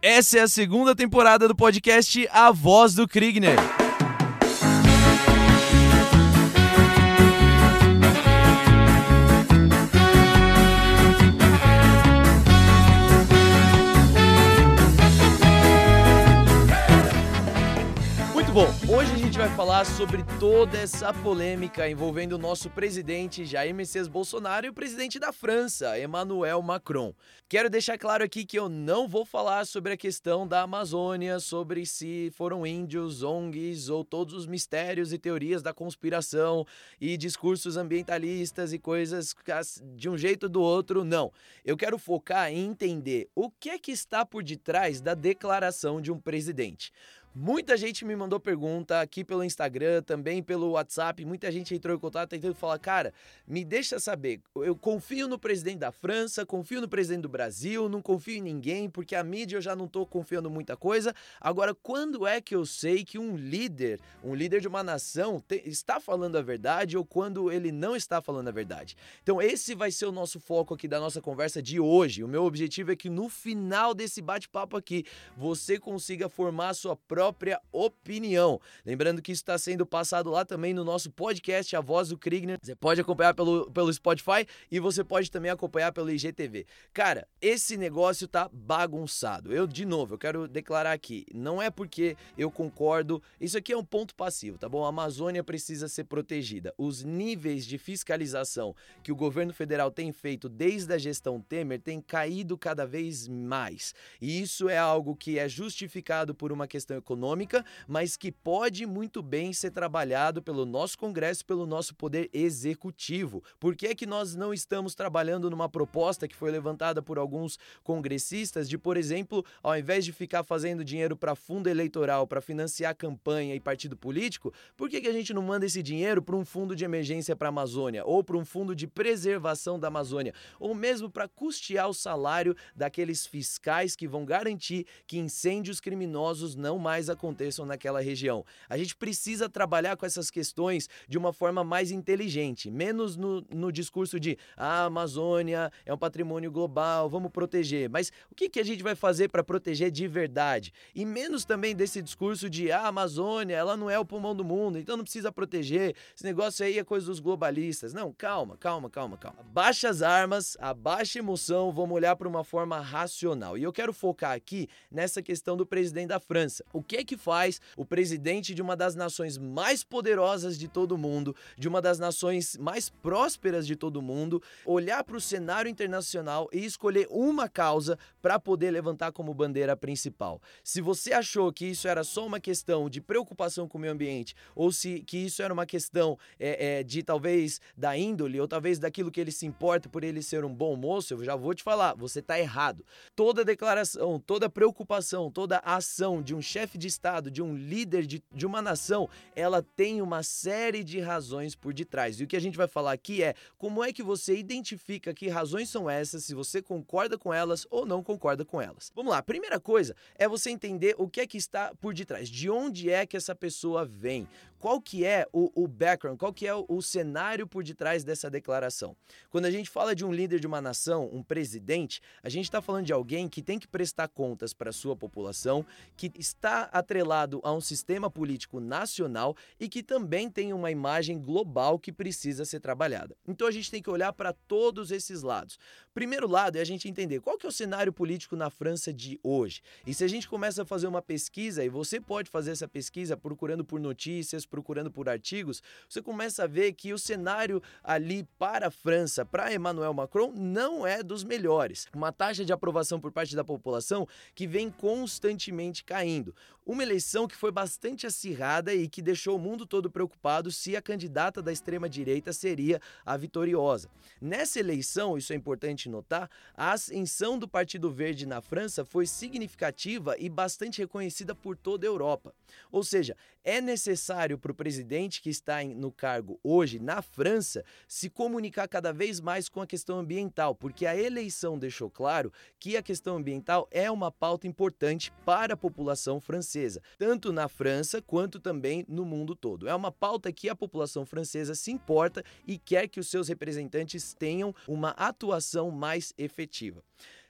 Essa é a segunda temporada do podcast A Voz do Kriegner. Falar sobre toda essa polêmica envolvendo o nosso presidente Jair Messias Bolsonaro e o presidente da França, Emmanuel Macron. Quero deixar claro aqui que eu não vou falar sobre a questão da Amazônia, sobre se foram índios, ONGs ou todos os mistérios e teorias da conspiração e discursos ambientalistas e coisas de um jeito ou do outro, não. Eu quero focar em entender o que é que está por detrás da declaração de um presidente. Muita gente me mandou pergunta aqui pelo Instagram, também pelo WhatsApp. Muita gente entrou em contato tentando falar, cara, me deixa saber. Eu confio no presidente da França, confio no presidente do Brasil, não confio em ninguém, porque a mídia eu já não tô confiando muita coisa. Agora, quando é que eu sei que um líder, um líder de uma nação, te, está falando a verdade ou quando ele não está falando a verdade? Então, esse vai ser o nosso foco aqui da nossa conversa de hoje. O meu objetivo é que no final desse bate-papo aqui, você consiga formar a sua própria própria opinião. Lembrando que isso está sendo passado lá também no nosso podcast A Voz do Kriegner. Você pode acompanhar pelo, pelo Spotify e você pode também acompanhar pelo IGTV. Cara, esse negócio tá bagunçado. Eu, de novo, eu quero declarar aqui, não é porque eu concordo, isso aqui é um ponto passivo, tá bom? A Amazônia precisa ser protegida. Os níveis de fiscalização que o governo federal tem feito desde a gestão Temer têm caído cada vez mais. E isso é algo que é justificado por uma questão econômica econômica, mas que pode muito bem ser trabalhado pelo nosso Congresso, pelo nosso poder executivo. Por que é que nós não estamos trabalhando numa proposta que foi levantada por alguns congressistas de, por exemplo, ao invés de ficar fazendo dinheiro para fundo eleitoral, para financiar campanha e partido político, por que, que a gente não manda esse dinheiro para um fundo de emergência para a Amazônia ou para um fundo de preservação da Amazônia, ou mesmo para custear o salário daqueles fiscais que vão garantir que incêndios criminosos não mais aconteçam naquela região. A gente precisa trabalhar com essas questões de uma forma mais inteligente, menos no, no discurso de ah, a Amazônia é um patrimônio global, vamos proteger. Mas o que, que a gente vai fazer para proteger de verdade? E menos também desse discurso de ah, a Amazônia, ela não é o pulmão do mundo, então não precisa proteger. Esse negócio aí é coisa dos globalistas. Não, calma, calma, calma, calma. Abaixa as armas, abaixa a emoção, vamos olhar para uma forma racional. E eu quero focar aqui nessa questão do presidente da França. O que é que faz o presidente de uma das nações mais poderosas de todo o mundo, de uma das nações mais prósperas de todo o mundo, olhar para o cenário internacional e escolher uma causa para poder levantar como bandeira principal. Se você achou que isso era só uma questão de preocupação com o meio ambiente, ou se que isso era uma questão é, é, de talvez da índole, ou talvez daquilo que ele se importa por ele ser um bom moço, eu já vou te falar, você está errado. Toda declaração, toda preocupação, toda ação de um chefe de Estado, de um líder de, de uma nação, ela tem uma série de razões por detrás. E o que a gente vai falar aqui é como é que você identifica que razões são essas, se você concorda com elas ou não concorda com elas. Vamos lá, a primeira coisa é você entender o que é que está por detrás, de onde é que essa pessoa vem, qual que é o, o background, qual que é o, o, cenário por detrás dessa declaração. Quando a gente fala de um líder de uma nação, um presidente, a gente está falando de alguém que tem que prestar contas para a sua população, que está atrelado a um sistema político nacional e que também tem uma imagem global que precisa ser trabalhada. Então a gente tem que olhar para todos esses lados. Primeiro lado é a gente entender qual que é o cenário político na França de hoje. E se a gente começa a fazer uma pesquisa, e você pode fazer essa pesquisa procurando por notícias, procurando por artigos, você começa a ver que o cenário ali para a França, para Emmanuel Macron, não é dos melhores. Uma taxa de aprovação por parte da população que vem constantemente caindo. Uma eleição que foi bastante acirrada e que deixou o mundo todo preocupado se a candidata da extrema-direita seria a vitoriosa. Nessa eleição, isso é importante notar, a ascensão do Partido Verde na França foi significativa e bastante reconhecida por toda a Europa. Ou seja, é necessário para o presidente que está no cargo hoje na França se comunicar cada vez mais com a questão ambiental, porque a eleição deixou claro que a questão ambiental é uma pauta importante para a população francesa, tanto na França quanto também no mundo todo. É uma pauta que a população francesa se importa e quer que os seus representantes tenham uma atuação mais efetiva.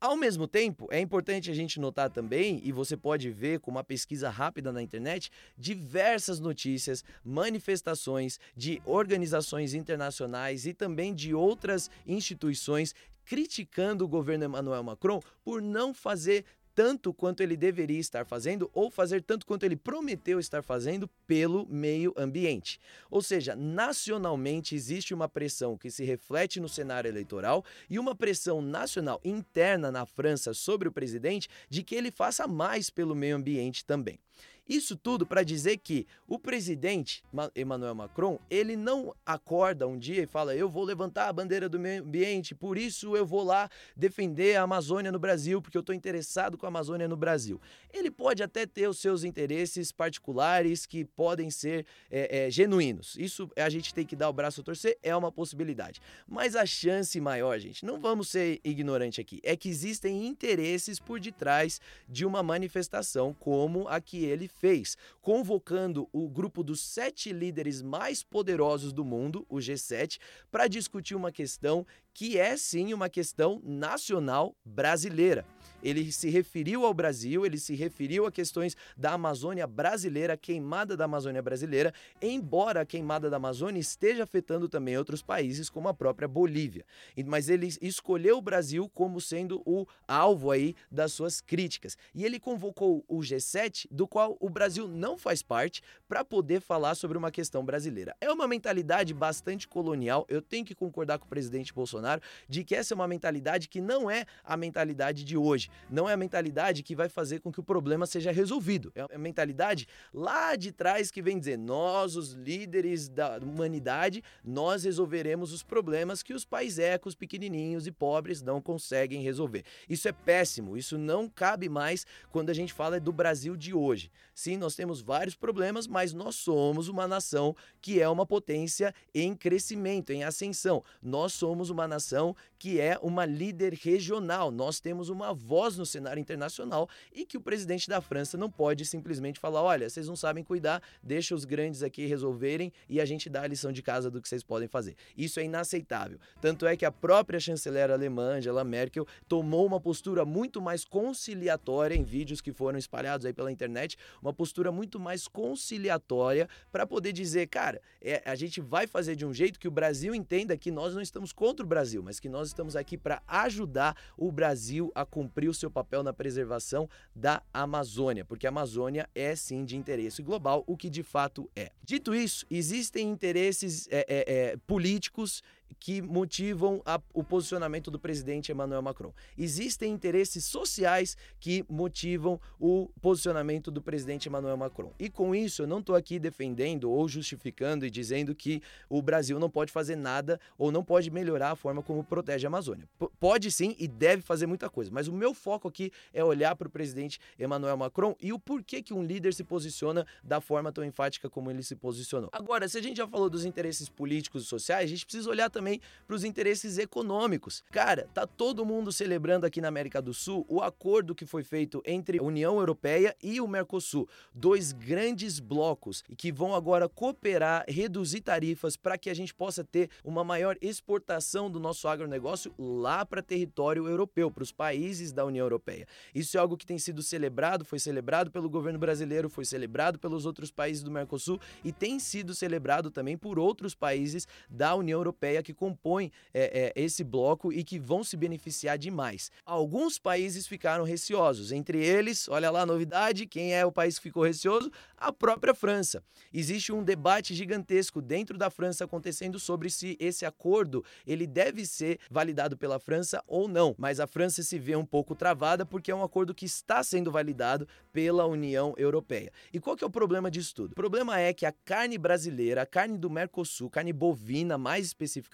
Ao mesmo tempo, é importante a gente notar também, e você pode ver com uma pesquisa rápida na internet, diversas notícias, manifestações de organizações internacionais e também de outras instituições criticando o governo Emmanuel Macron por não fazer tanto quanto ele deveria estar fazendo ou fazer tanto quanto ele prometeu estar fazendo pelo meio ambiente. Ou seja, nacionalmente existe uma pressão que se reflete no cenário eleitoral e uma pressão nacional interna na França sobre o presidente de que ele faça mais pelo meio ambiente também. Isso tudo para dizer que o presidente Emmanuel Macron, ele não acorda um dia e fala: "Eu vou levantar a bandeira do meio ambiente, por isso eu vou lá defender a Amazônia no Brasil, porque eu estou interessado com a Amazônia no Brasil". Ele pode até ter os seus interesses particulares que podem ser é, é, genuínos. Isso a gente tem que dar o braço a torcer, é uma possibilidade. Mas a chance maior, gente, não vamos ser ignorante aqui, é que existem interesses por detrás de uma manifestação como a que ele fez, convocando o grupo dos sete líderes mais poderosos do mundo, o G7, para discutir uma questão que é sim uma questão nacional brasileira. Ele se referiu ao Brasil, ele se referiu a questões da Amazônia brasileira, queimada da Amazônia brasileira, embora a queimada da Amazônia esteja afetando também outros países, como a própria Bolívia. Mas ele escolheu o Brasil como sendo o alvo aí das suas críticas. E ele convocou o G7, do qual o Brasil não faz parte, para poder falar sobre uma questão brasileira. É uma mentalidade bastante colonial, eu tenho que concordar com o presidente Bolsonaro de que essa é uma mentalidade que não é a mentalidade de hoje, não é a mentalidade que vai fazer com que o problema seja resolvido. É a mentalidade lá de trás que vem dizer: nós, os líderes da humanidade, nós resolveremos os problemas que os paisecos pequenininhos e pobres não conseguem resolver. Isso é péssimo, isso não cabe mais quando a gente fala do Brasil de hoje. Sim, nós temos vários problemas, mas nós somos uma nação que é uma potência em crescimento, em ascensão. Nós somos uma nação que é uma líder regional. Nós temos uma voz no cenário internacional e que o presidente da França não pode simplesmente falar: olha, vocês não sabem cuidar, deixa os grandes aqui resolverem e a gente dá a lição de casa do que vocês podem fazer. Isso é inaceitável. Tanto é que a própria chanceler alemã, Angela Merkel, tomou uma postura muito mais conciliatória em vídeos que foram espalhados aí pela internet, uma postura muito mais conciliatória para poder dizer, cara, é, a gente vai fazer de um jeito que o Brasil entenda que nós não estamos contra o Brasil mas que nós estamos aqui para ajudar o Brasil a cumprir o seu papel na preservação da Amazônia, porque a Amazônia é sim de interesse global, o que de fato é. Dito isso, existem interesses é, é, é, políticos que motivam a, o posicionamento do presidente Emmanuel Macron. Existem interesses sociais que motivam o posicionamento do presidente Emmanuel Macron. E com isso, eu não estou aqui defendendo ou justificando e dizendo que o Brasil não pode fazer nada ou não pode melhorar a forma como protege a Amazônia. P pode sim e deve fazer muita coisa, mas o meu foco aqui é olhar para o presidente Emmanuel Macron e o porquê que um líder se posiciona da forma tão enfática como ele se posicionou. Agora, se a gente já falou dos interesses políticos e sociais, a gente precisa olhar também também para os interesses econômicos. Cara, tá todo mundo celebrando aqui na América do Sul o acordo que foi feito entre a União Europeia e o Mercosul, dois grandes blocos e que vão agora cooperar, reduzir tarifas para que a gente possa ter uma maior exportação do nosso agronegócio lá para território europeu, para os países da União Europeia. Isso é algo que tem sido celebrado, foi celebrado pelo governo brasileiro, foi celebrado pelos outros países do Mercosul e tem sido celebrado também por outros países da União Europeia que compõem é, é, esse bloco e que vão se beneficiar demais. Alguns países ficaram receosos, entre eles, olha lá a novidade, quem é o país que ficou receoso? A própria França. Existe um debate gigantesco dentro da França acontecendo sobre se esse acordo ele deve ser validado pela França ou não, mas a França se vê um pouco travada porque é um acordo que está sendo validado pela União Europeia. E qual que é o problema disso tudo? O problema é que a carne brasileira, a carne do Mercosul, carne bovina mais especificamente,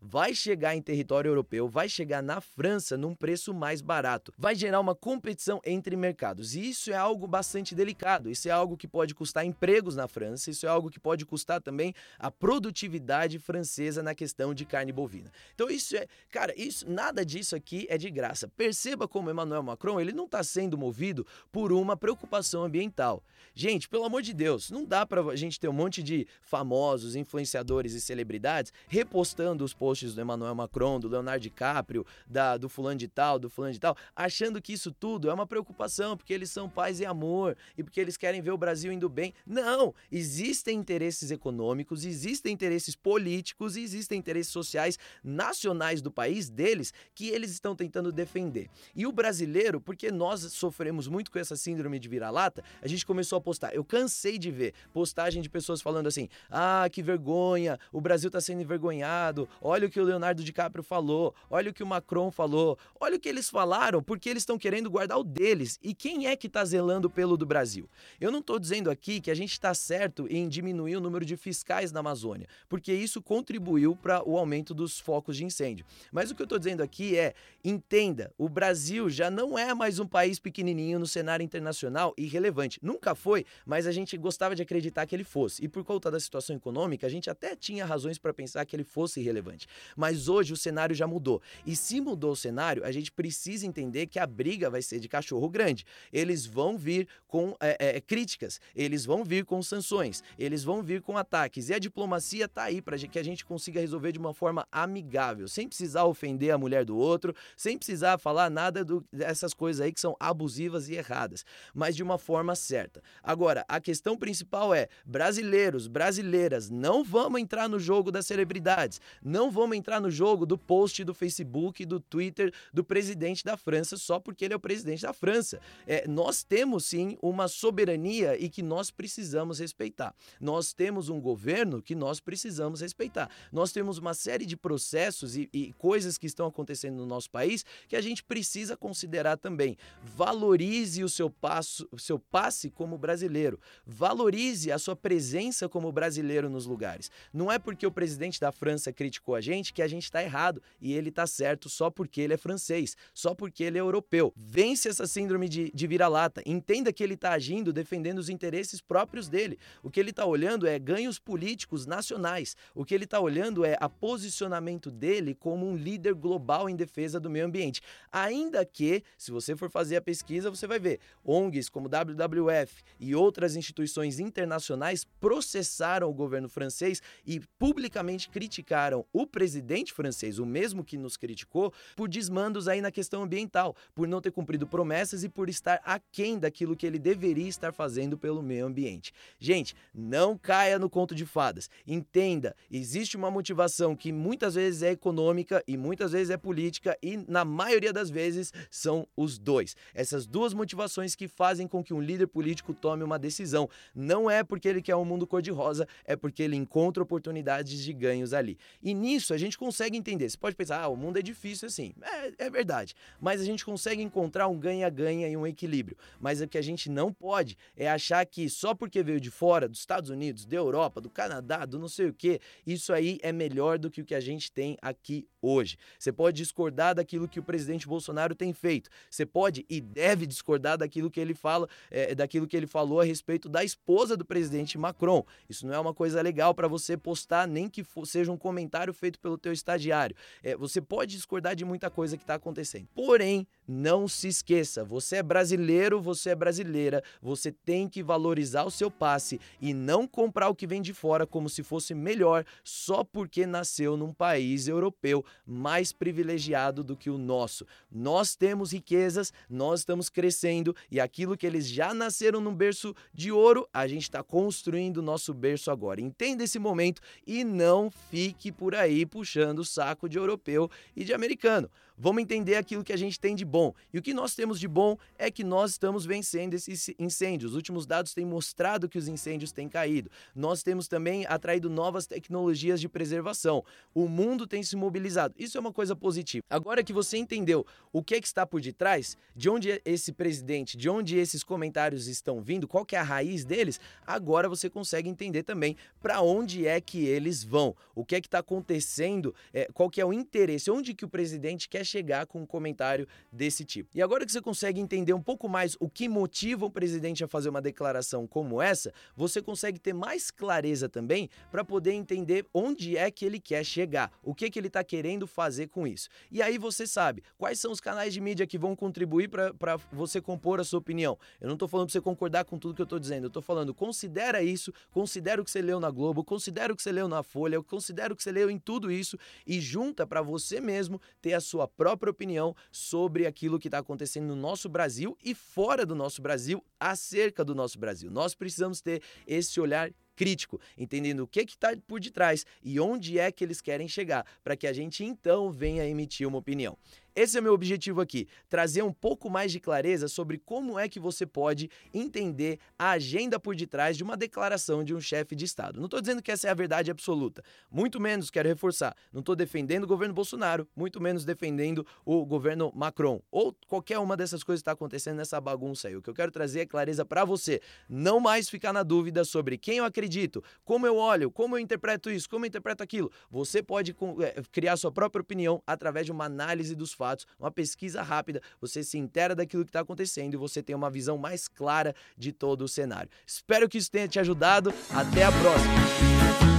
vai chegar em território europeu, vai chegar na França num preço mais barato. Vai gerar uma competição entre mercados. E isso é algo bastante delicado. Isso é algo que pode custar empregos na França, isso é algo que pode custar também a produtividade francesa na questão de carne bovina. Então isso é, cara, isso nada disso aqui é de graça. Perceba como Emmanuel Macron, ele não está sendo movido por uma preocupação ambiental. Gente, pelo amor de Deus, não dá para a gente ter um monte de famosos, influenciadores e celebridades repostando repostando os posts do Emmanuel Macron, do Leonardo DiCaprio, da, do fulano de tal, do fulano de tal, achando que isso tudo é uma preocupação, porque eles são paz e amor e porque eles querem ver o Brasil indo bem. Não! Existem interesses econômicos, existem interesses políticos existem interesses sociais nacionais do país deles que eles estão tentando defender. E o brasileiro, porque nós sofremos muito com essa síndrome de vira-lata, a gente começou a postar. Eu cansei de ver postagem de pessoas falando assim: ah, que vergonha, o Brasil está sendo envergonhado, olha o que o Leonardo DiCaprio falou, olha o que o Macron falou, olha o que eles falaram, porque eles estão querendo guardar o deles. E quem é que está zelando pelo do Brasil? Eu não estou dizendo aqui que a gente está certo em diminuir o número de fiscais na Amazônia, porque isso contribuiu para o aumento dos focos de incêndio. Mas o que eu estou dizendo aqui é: entenda, o Brasil já não é mais um país pequenininho no cenário internacional e relevante. Nunca foi, mas a gente gostava de acreditar que ele fosse. E por conta da situação econômica, a gente até tinha razões para pensar que ele fosse irrelevante. Mas hoje o cenário já mudou. E se mudou o cenário, a gente precisa entender que a briga vai ser de cachorro grande. Eles vão vir com é, é, críticas, eles vão vir com sanções, eles vão vir com ataques. E a diplomacia está aí para que a gente consiga resolver de uma forma amigável, sem precisar ofender a mulher do outro, sem precisar falar nada do, dessas coisas aí que são abusivas e erradas, mas de uma forma certa. Agora, a questão principal é: brasileiros, brasileiras, não vamos entrar no jogo das celebridades, não vamos entrar no jogo do post do Facebook, do Twitter do presidente da França só porque ele é o presidente da França. É, nós temos sim uma soberania e que nós precisamos respeitar. Nós temos um governo que nós precisamos respeitar. Nós temos uma série de processos e, e coisas que estão acontecendo no nosso país que a gente precisa considerar também. Valorize o seu passo, o seu passe como brasileiro. Valorize a sua presença como brasileiro nos lugares. Não é porque o presidente da França criticou a gente que a gente está errado e ele está certo só porque ele é francês, só porque ele é europeu. Vence essa síndrome de, de vira-lata. Entenda que ele está agindo defendendo os interesses próprios dele. O que ele está olhando é ganhos políticos nacionais. O que ele está olhando é a posicionamento dele como um líder global em defesa do meio ambiente. Ainda que, se você for fazer a pesquisa, você vai ver ONGs como WWF e outras instituições internacionais processaram o governo francês e publicamente criticaram o presidente francês, o mesmo que nos criticou, por desmandos aí na questão ambiental, por não ter cumprido promessas e por estar aquém daquilo que ele deveria estar fazendo pelo meio ambiente. Gente, não caia no conto de fadas. Entenda, existe uma motivação que muitas vezes é econômica e muitas vezes é política e na maioria das vezes são os dois. Essas duas motivações que fazem com que um líder político tome uma decisão. Não é porque ele quer um mundo cor-de-rosa, é porque ele encontra oportunidades de ganhos ali. E nisso a gente consegue entender. Você pode pensar, ah, o mundo é difícil assim. É, é verdade. Mas a gente consegue encontrar um ganha-ganha e um equilíbrio. Mas o que a gente não pode é achar que só porque veio de fora, dos Estados Unidos, da Europa, do Canadá, do não sei o que, isso aí é melhor do que o que a gente tem aqui hoje. Você pode discordar daquilo que o presidente Bolsonaro tem feito. Você pode e deve discordar daquilo que ele fala, é, daquilo que ele falou a respeito da esposa do presidente Macron. Isso não é uma coisa legal para você postar, nem que for, seja um comentário feito pelo teu estagiário. É, você pode discordar de muita coisa que está acontecendo. Porém, não se esqueça, você é brasileiro, você é brasileira, você tem que valorizar o seu passe e não comprar o que vem de fora como se fosse melhor só porque nasceu num país europeu mais privilegiado do que o nosso. Nós temos riquezas, nós estamos crescendo e aquilo que eles já nasceram num berço de ouro, a gente está construindo o nosso berço agora. Entenda esse momento e não fique por aí puxando o saco de europeu e de americano. Vamos entender aquilo que a gente tem de bom. E o que nós temos de bom é que nós estamos vencendo esses incêndios. Os últimos dados têm mostrado que os incêndios têm caído. Nós temos também atraído novas tecnologias de preservação. O mundo tem se mobilizado. Isso é uma coisa positiva. Agora que você entendeu o que, é que está por detrás, de onde esse presidente, de onde esses comentários estão vindo, qual que é a raiz deles, agora você consegue entender também para onde é que eles vão, o que é que está acontecendo, é, qual que é o interesse, onde que o presidente quer chegar com um comentário desse tipo. E agora que você consegue entender um pouco mais o que motiva o presidente a fazer uma declaração como essa, você consegue ter mais clareza também para poder entender onde é que ele quer chegar, o que, que ele está querendo fazer com isso. E aí você sabe quais são os canais de mídia que vão contribuir para você compor a sua opinião. Eu não estou falando para você concordar com tudo que eu estou dizendo, eu estou falando, considera isso, considera o que você leu na Globo, considera o que você leu na Folha, considera o que você leu em tudo isso e junta para você mesmo ter a sua própria opinião sobre aquilo que está acontecendo no nosso Brasil e fora do nosso Brasil, acerca do nosso Brasil. Nós precisamos ter esse olhar crítico, entendendo o que está por detrás e onde é que eles querem chegar, para que a gente então venha emitir uma opinião. Esse é o meu objetivo aqui, trazer um pouco mais de clareza sobre como é que você pode entender a agenda por detrás de uma declaração de um chefe de Estado. Não estou dizendo que essa é a verdade absoluta, muito menos, quero reforçar, não estou defendendo o governo Bolsonaro, muito menos defendendo o governo Macron, ou qualquer uma dessas coisas que está acontecendo nessa bagunça aí. O que eu quero trazer é clareza para você, não mais ficar na dúvida sobre quem eu acredito, como eu olho, como eu interpreto isso, como eu interpreto aquilo. Você pode é, criar sua própria opinião através de uma análise dos fatos fatos, uma pesquisa rápida, você se intera daquilo que está acontecendo e você tem uma visão mais clara de todo o cenário. Espero que isso tenha te ajudado. Até a próxima!